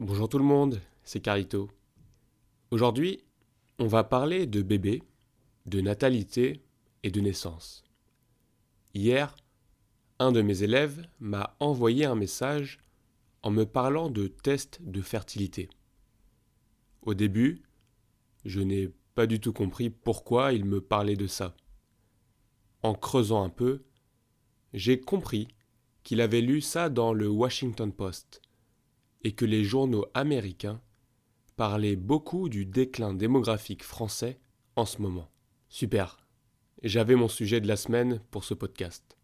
Bonjour tout le monde, c'est Carito. Aujourd'hui, on va parler de bébé, de natalité et de naissance. Hier, un de mes élèves m'a envoyé un message en me parlant de tests de fertilité. Au début, je n'ai pas du tout compris pourquoi il me parlait de ça. En creusant un peu, j'ai compris qu'il avait lu ça dans le Washington Post et que les journaux américains parlaient beaucoup du déclin démographique français en ce moment. Super. J'avais mon sujet de la semaine pour ce podcast.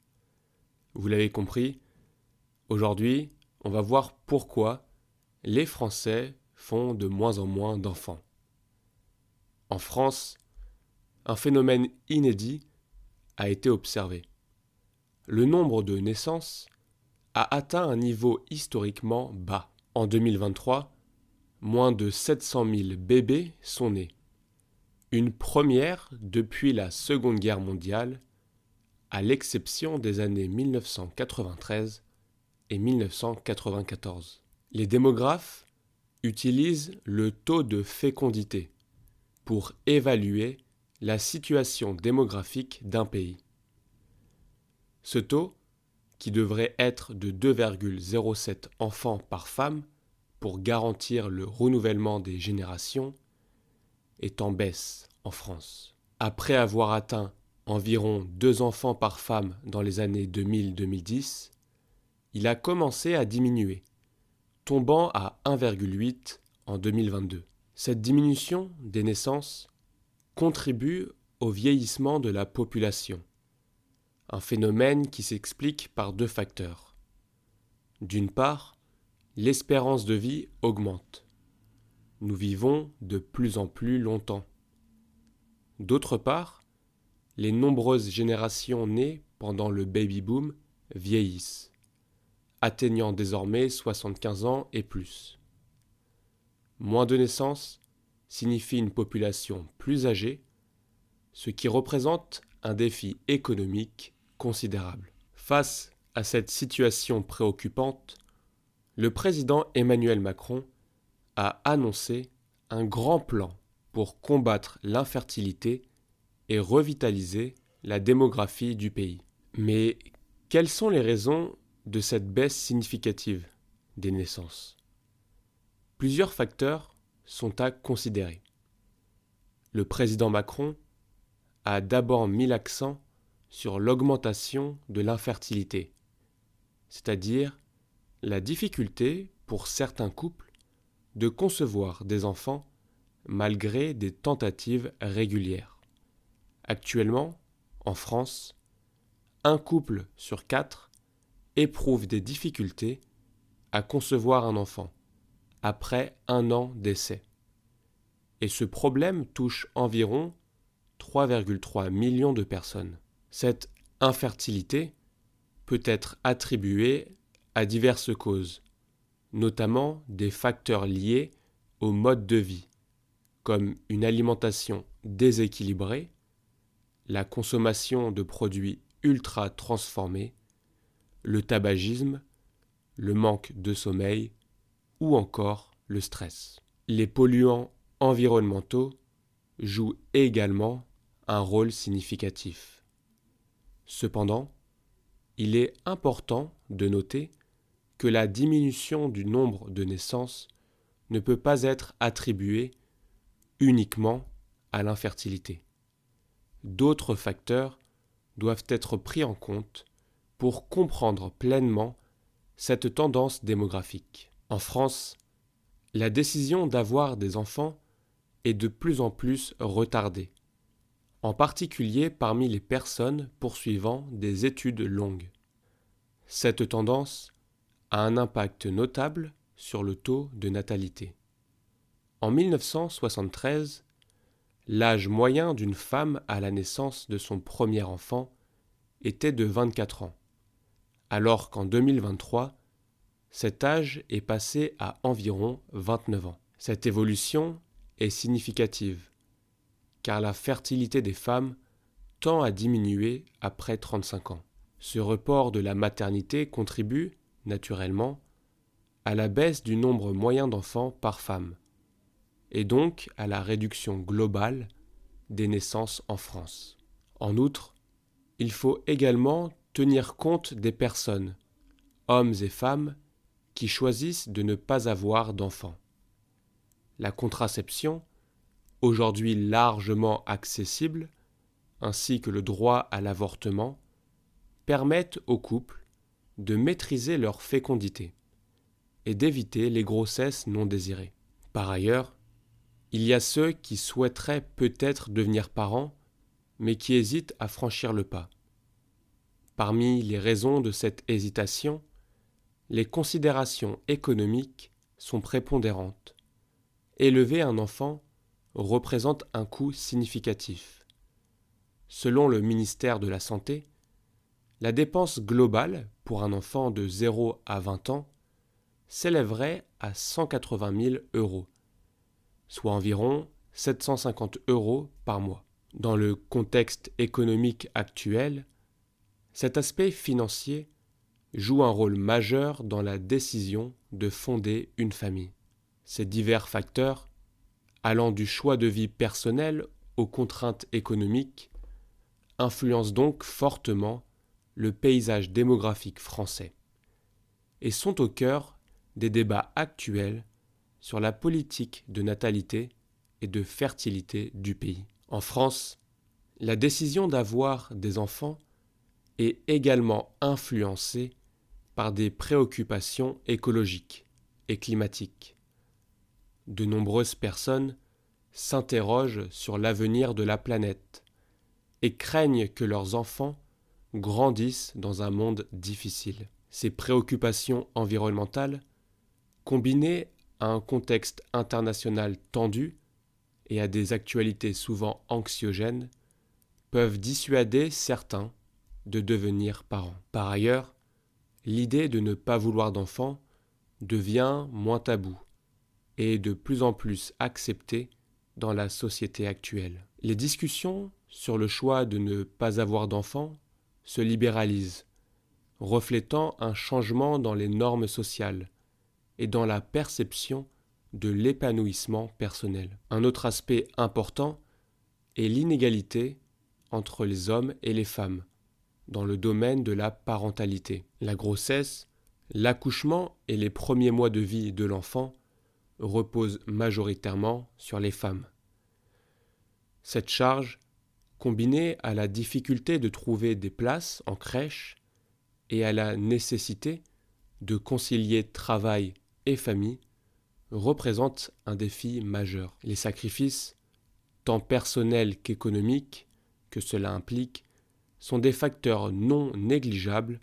Vous l'avez compris, aujourd'hui, on va voir pourquoi les Français font de moins en moins d'enfants. En France, un phénomène inédit a été observé. Le nombre de naissances a atteint un niveau historiquement bas. En 2023, moins de 700 000 bébés sont nés. Une première depuis la Seconde Guerre mondiale à l'exception des années 1993 et 1994. Les démographes utilisent le taux de fécondité pour évaluer la situation démographique d'un pays. Ce taux, qui devrait être de 2,07 enfants par femme pour garantir le renouvellement des générations, est en baisse en France. Après avoir atteint environ deux enfants par femme dans les années 2000-2010, il a commencé à diminuer, tombant à 1,8 en 2022. Cette diminution des naissances contribue au vieillissement de la population, un phénomène qui s'explique par deux facteurs. D'une part, l'espérance de vie augmente. Nous vivons de plus en plus longtemps. D'autre part, les nombreuses générations nées pendant le baby-boom vieillissent, atteignant désormais 75 ans et plus. Moins de naissances signifie une population plus âgée, ce qui représente un défi économique considérable. Face à cette situation préoccupante, le président Emmanuel Macron a annoncé un grand plan pour combattre l'infertilité et revitaliser la démographie du pays. Mais quelles sont les raisons de cette baisse significative des naissances? Plusieurs facteurs sont à considérer. Le président Macron a d'abord mis l'accent sur l'augmentation de l'infertilité, c'est-à-dire la difficulté pour certains couples de concevoir des enfants malgré des tentatives régulières. Actuellement, en France, un couple sur quatre éprouve des difficultés à concevoir un enfant après un an d'essai. Et ce problème touche environ 3,3 millions de personnes. Cette infertilité peut être attribuée à diverses causes, notamment des facteurs liés au mode de vie, comme une alimentation déséquilibrée, la consommation de produits ultra transformés, le tabagisme, le manque de sommeil ou encore le stress. Les polluants environnementaux jouent également un rôle significatif. Cependant, il est important de noter que la diminution du nombre de naissances ne peut pas être attribuée uniquement à l'infertilité d'autres facteurs doivent être pris en compte pour comprendre pleinement cette tendance démographique. En France, la décision d'avoir des enfants est de plus en plus retardée, en particulier parmi les personnes poursuivant des études longues. Cette tendance a un impact notable sur le taux de natalité. En 1973, L'âge moyen d'une femme à la naissance de son premier enfant était de 24 ans, alors qu'en 2023, cet âge est passé à environ 29 ans. Cette évolution est significative, car la fertilité des femmes tend à diminuer après 35 ans. Ce report de la maternité contribue, naturellement, à la baisse du nombre moyen d'enfants par femme, et donc à la réduction globale des naissances en France. En outre, il faut également tenir compte des personnes, hommes et femmes, qui choisissent de ne pas avoir d'enfants. La contraception, aujourd'hui largement accessible, ainsi que le droit à l'avortement, permettent aux couples de maîtriser leur fécondité et d'éviter les grossesses non désirées. Par ailleurs, il y a ceux qui souhaiteraient peut-être devenir parents, mais qui hésitent à franchir le pas. Parmi les raisons de cette hésitation, les considérations économiques sont prépondérantes. Élever un enfant représente un coût significatif. Selon le ministère de la Santé, la dépense globale pour un enfant de 0 à 20 ans s'élèverait à 180 000 euros, soit environ 750 euros par mois. Dans le contexte économique actuel, cet aspect financier joue un rôle majeur dans la décision de fonder une famille. Ces divers facteurs, allant du choix de vie personnel aux contraintes économiques, influencent donc fortement le paysage démographique français et sont au cœur des débats actuels sur la politique de natalité et de fertilité du pays. En France, la décision d'avoir des enfants est également influencée par des préoccupations écologiques et climatiques. De nombreuses personnes s'interrogent sur l'avenir de la planète et craignent que leurs enfants grandissent dans un monde difficile. Ces préoccupations environnementales, combinées à un contexte international tendu et à des actualités souvent anxiogènes, peuvent dissuader certains de devenir parents. Par ailleurs, l'idée de ne pas vouloir d'enfants devient moins tabou et de plus en plus acceptée dans la société actuelle. Les discussions sur le choix de ne pas avoir d'enfants se libéralisent, reflétant un changement dans les normes sociales et dans la perception de l'épanouissement personnel. Un autre aspect important est l'inégalité entre les hommes et les femmes dans le domaine de la parentalité. La grossesse, l'accouchement et les premiers mois de vie de l'enfant reposent majoritairement sur les femmes. Cette charge combinée à la difficulté de trouver des places en crèche et à la nécessité de concilier travail et famille, représente un défi majeur. Les sacrifices, tant personnels qu'économiques, que cela implique, sont des facteurs non négligeables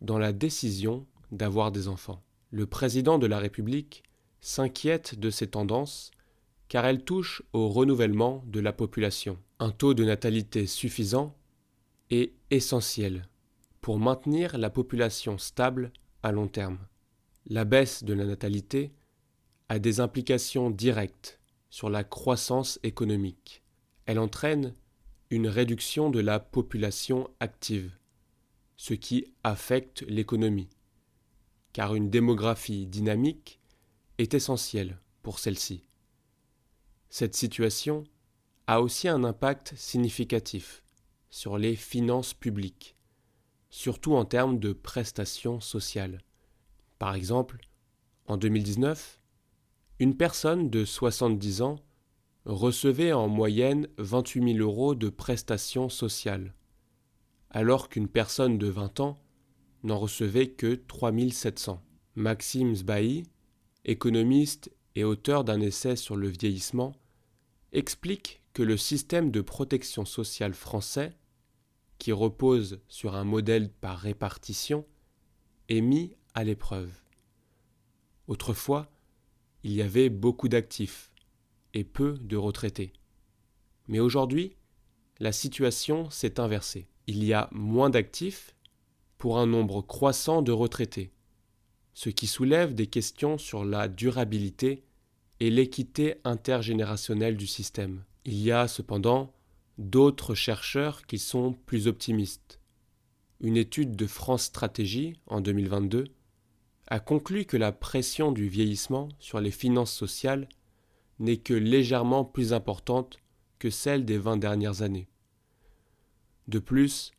dans la décision d'avoir des enfants. Le président de la République s'inquiète de ces tendances car elles touchent au renouvellement de la population. Un taux de natalité suffisant est essentiel pour maintenir la population stable à long terme. La baisse de la natalité a des implications directes sur la croissance économique. Elle entraîne une réduction de la population active, ce qui affecte l'économie, car une démographie dynamique est essentielle pour celle-ci. Cette situation a aussi un impact significatif sur les finances publiques, surtout en termes de prestations sociales. Par exemple, en 2019, une personne de 70 ans recevait en moyenne 28 000 euros de prestations sociales, alors qu'une personne de 20 ans n'en recevait que 3 700. Maxime Sbahi, économiste et auteur d'un essai sur le vieillissement, explique que le système de protection sociale français, qui repose sur un modèle par répartition, est mis à l'épreuve. Autrefois, il y avait beaucoup d'actifs et peu de retraités. Mais aujourd'hui, la situation s'est inversée. Il y a moins d'actifs pour un nombre croissant de retraités, ce qui soulève des questions sur la durabilité et l'équité intergénérationnelle du système. Il y a cependant d'autres chercheurs qui sont plus optimistes. Une étude de France Stratégie en 2022 a conclu que la pression du vieillissement sur les finances sociales n'est que légèrement plus importante que celle des vingt dernières années. De plus,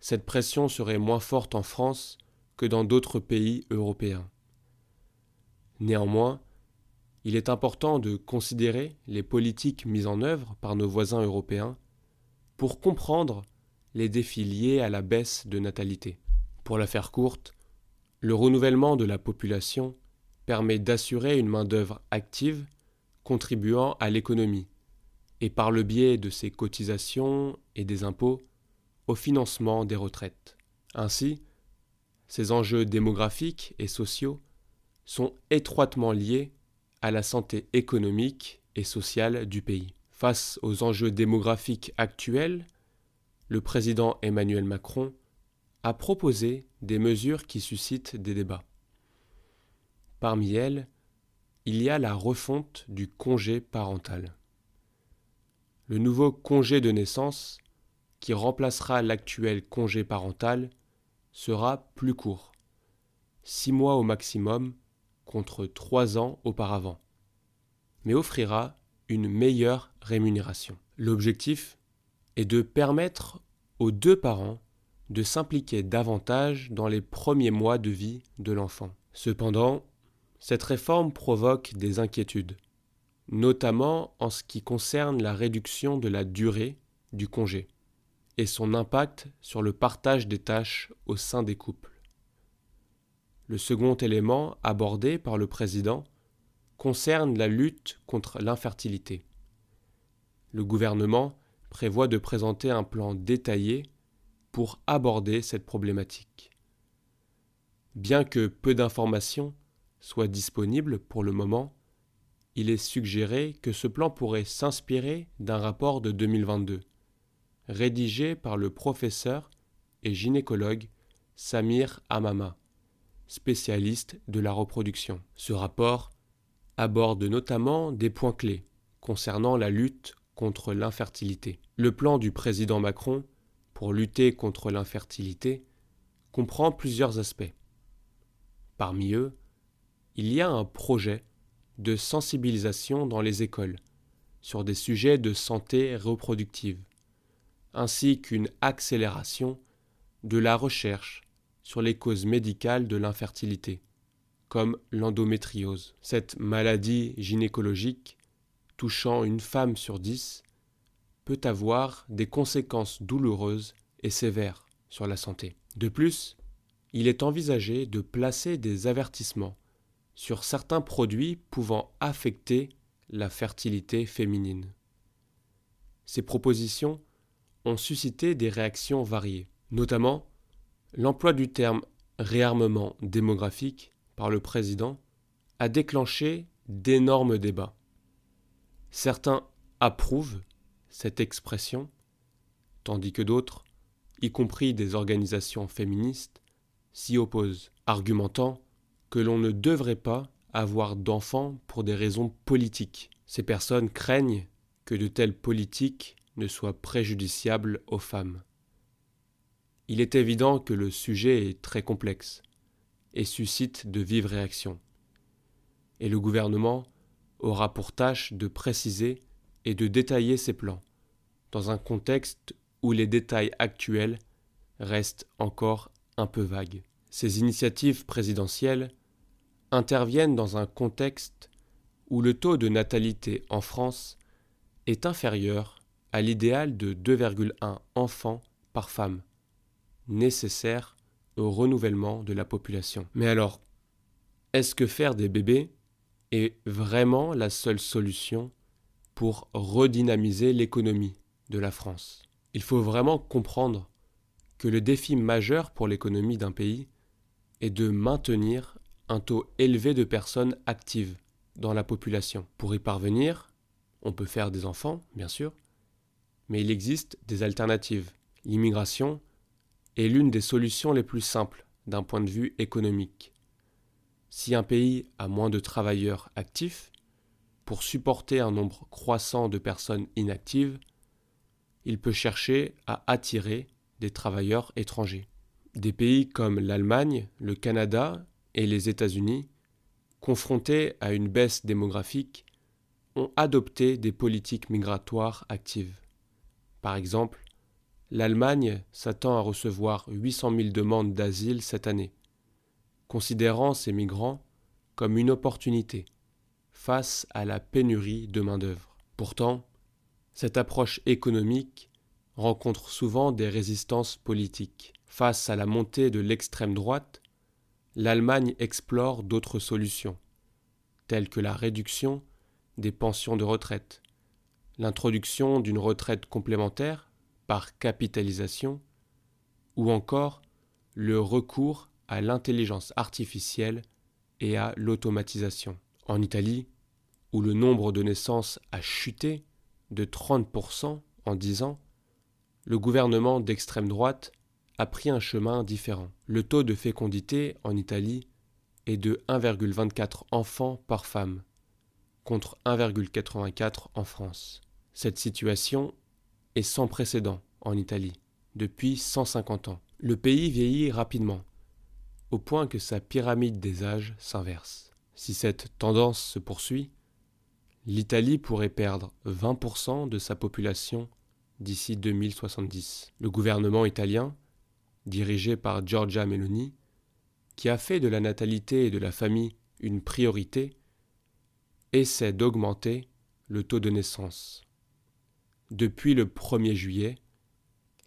cette pression serait moins forte en France que dans d'autres pays européens. Néanmoins, il est important de considérer les politiques mises en œuvre par nos voisins européens pour comprendre les défis liés à la baisse de natalité. Pour la faire courte, le renouvellement de la population permet d'assurer une main-d'œuvre active contribuant à l'économie, et par le biais de ses cotisations et des impôts, au financement des retraites. Ainsi, ces enjeux démographiques et sociaux sont étroitement liés à la santé économique et sociale du pays. Face aux enjeux démographiques actuels, le président Emmanuel Macron a proposé des mesures qui suscitent des débats. Parmi elles, il y a la refonte du congé parental. Le nouveau congé de naissance, qui remplacera l'actuel congé parental, sera plus court, six mois au maximum contre trois ans auparavant, mais offrira une meilleure rémunération. L'objectif est de permettre aux deux parents de s'impliquer davantage dans les premiers mois de vie de l'enfant. Cependant, cette réforme provoque des inquiétudes, notamment en ce qui concerne la réduction de la durée du congé et son impact sur le partage des tâches au sein des couples. Le second élément abordé par le président concerne la lutte contre l'infertilité. Le gouvernement prévoit de présenter un plan détaillé pour aborder cette problématique. Bien que peu d'informations soient disponibles pour le moment, il est suggéré que ce plan pourrait s'inspirer d'un rapport de 2022, rédigé par le professeur et gynécologue Samir Amama, spécialiste de la reproduction. Ce rapport aborde notamment des points clés concernant la lutte contre l'infertilité. Le plan du président Macron pour lutter contre l'infertilité comprend plusieurs aspects. Parmi eux, il y a un projet de sensibilisation dans les écoles sur des sujets de santé reproductive, ainsi qu'une accélération de la recherche sur les causes médicales de l'infertilité, comme l'endométriose. Cette maladie gynécologique touchant une femme sur dix, peut avoir des conséquences douloureuses et sévères sur la santé. De plus, il est envisagé de placer des avertissements sur certains produits pouvant affecter la fertilité féminine. Ces propositions ont suscité des réactions variées, notamment l'emploi du terme réarmement démographique par le président a déclenché d'énormes débats. Certains approuvent cette expression, tandis que d'autres, y compris des organisations féministes, s'y opposent, argumentant que l'on ne devrait pas avoir d'enfants pour des raisons politiques. Ces personnes craignent que de telles politiques ne soient préjudiciables aux femmes. Il est évident que le sujet est très complexe et suscite de vives réactions. Et le gouvernement aura pour tâche de préciser et de détailler ses plans, dans un contexte où les détails actuels restent encore un peu vagues. Ces initiatives présidentielles interviennent dans un contexte où le taux de natalité en France est inférieur à l'idéal de 2,1 enfants par femme, nécessaire au renouvellement de la population. Mais alors, est-ce que faire des bébés est vraiment la seule solution pour redynamiser l'économie de la France? Il faut vraiment comprendre que le défi majeur pour l'économie d'un pays est de maintenir un taux élevé de personnes actives dans la population. Pour y parvenir, on peut faire des enfants, bien sûr, mais il existe des alternatives. L'immigration est l'une des solutions les plus simples d'un point de vue économique. Si un pays a moins de travailleurs actifs, pour supporter un nombre croissant de personnes inactives, il peut chercher à attirer des travailleurs étrangers. Des pays comme l'Allemagne, le Canada et les États-Unis, confrontés à une baisse démographique, ont adopté des politiques migratoires actives. Par exemple, l'Allemagne s'attend à recevoir 800 000 demandes d'asile cette année, considérant ces migrants comme une opportunité face à la pénurie de main-d'œuvre. Pourtant, cette approche économique rencontre souvent des résistances politiques. Face à la montée de l'extrême droite, l'Allemagne explore d'autres solutions, telles que la réduction des pensions de retraite, l'introduction d'une retraite complémentaire par capitalisation, ou encore le recours à l'intelligence artificielle et à l'automatisation. En Italie, où le nombre de naissances a chuté de 30% en 10 ans, le gouvernement d'extrême droite a pris un chemin différent. Le taux de fécondité en Italie est de 1,24 enfants par femme, contre 1,84 en France. Cette situation est sans précédent en Italie depuis 150 ans. Le pays vieillit rapidement, au point que sa pyramide des âges s'inverse. Si cette tendance se poursuit, l'Italie pourrait perdre 20% de sa population d'ici 2070. Le gouvernement italien, dirigé par Giorgia Meloni, qui a fait de la natalité et de la famille une priorité, essaie d'augmenter le taux de naissance. Depuis le 1er juillet,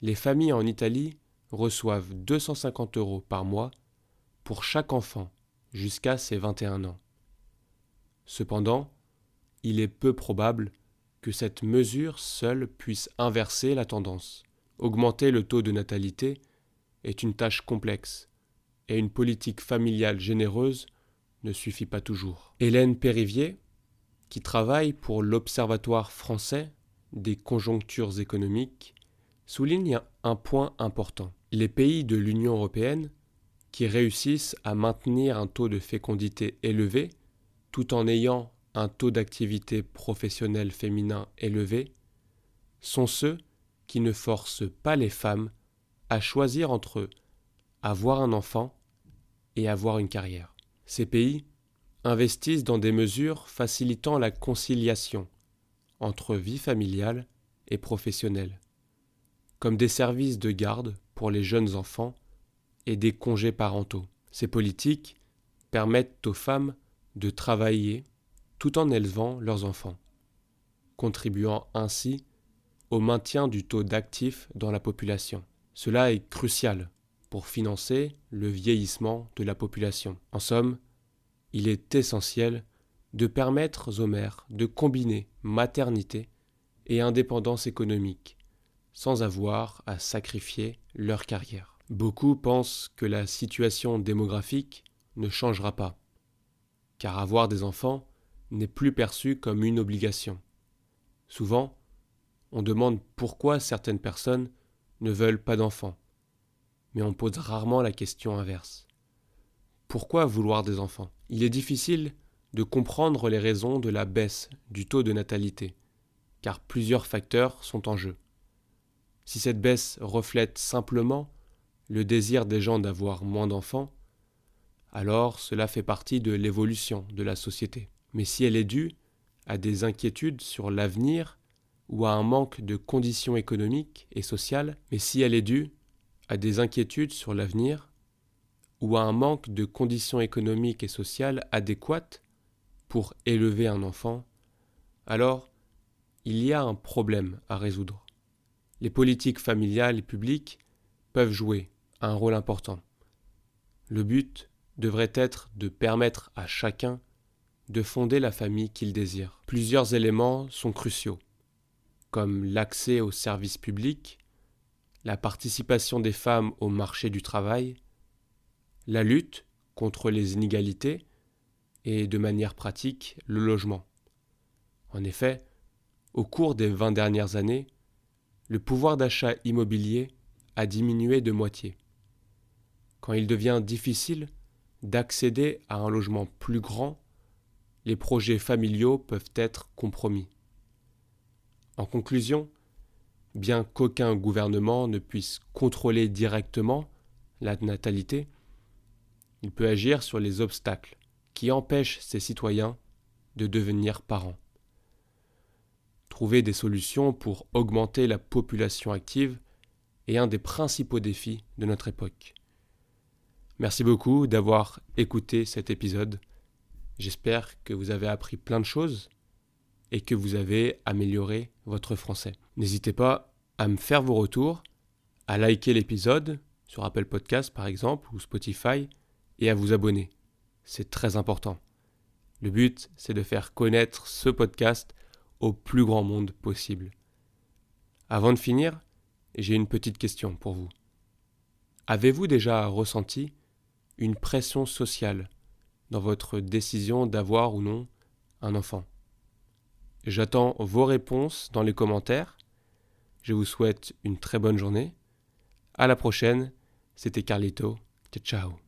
les familles en Italie reçoivent 250 euros par mois pour chaque enfant jusqu'à ses 21 ans. Cependant, il est peu probable que cette mesure seule puisse inverser la tendance. Augmenter le taux de natalité est une tâche complexe, et une politique familiale généreuse ne suffit pas toujours. Hélène Périvier, qui travaille pour l'Observatoire français des conjonctures économiques, souligne un point important. Les pays de l'Union européenne qui réussissent à maintenir un taux de fécondité élevé tout en ayant un taux d'activité professionnelle féminin élevé sont ceux qui ne forcent pas les femmes à choisir entre avoir un enfant et avoir une carrière. Ces pays investissent dans des mesures facilitant la conciliation entre vie familiale et professionnelle, comme des services de garde pour les jeunes enfants et des congés parentaux. Ces politiques permettent aux femmes de travailler tout en élevant leurs enfants, contribuant ainsi au maintien du taux d'actifs dans la population. Cela est crucial pour financer le vieillissement de la population. En somme, il est essentiel de permettre aux mères de combiner maternité et indépendance économique sans avoir à sacrifier leur carrière. Beaucoup pensent que la situation démographique ne changera pas, car avoir des enfants n'est plus perçu comme une obligation. Souvent, on demande pourquoi certaines personnes ne veulent pas d'enfants, mais on pose rarement la question inverse. Pourquoi vouloir des enfants? Il est difficile de comprendre les raisons de la baisse du taux de natalité, car plusieurs facteurs sont en jeu. Si cette baisse reflète simplement le désir des gens d'avoir moins d'enfants, alors cela fait partie de l'évolution de la société mais si elle est due à des inquiétudes sur l'avenir ou à un manque de conditions économiques et sociales, mais si elle est due à des inquiétudes sur l'avenir ou à un manque de conditions économiques et sociales adéquates pour élever un enfant, alors il y a un problème à résoudre. Les politiques familiales et publiques peuvent jouer un rôle important. Le but devrait être de permettre à chacun de fonder la famille qu'il désire. Plusieurs éléments sont cruciaux, comme l'accès aux services publics, la participation des femmes au marché du travail, la lutte contre les inégalités et, de manière pratique, le logement. En effet, au cours des vingt dernières années, le pouvoir d'achat immobilier a diminué de moitié. Quand il devient difficile d'accéder à un logement plus grand les projets familiaux peuvent être compromis. En conclusion, bien qu'aucun gouvernement ne puisse contrôler directement la natalité, il peut agir sur les obstacles qui empêchent ses citoyens de devenir parents. Trouver des solutions pour augmenter la population active est un des principaux défis de notre époque. Merci beaucoup d'avoir écouté cet épisode. J'espère que vous avez appris plein de choses et que vous avez amélioré votre français. N'hésitez pas à me faire vos retours, à liker l'épisode sur Apple Podcast par exemple ou Spotify et à vous abonner. C'est très important. Le but, c'est de faire connaître ce podcast au plus grand monde possible. Avant de finir, j'ai une petite question pour vous. Avez-vous déjà ressenti une pression sociale dans votre décision d'avoir ou non un enfant? J'attends vos réponses dans les commentaires. Je vous souhaite une très bonne journée. À la prochaine, c'était Carlito. Ciao ciao.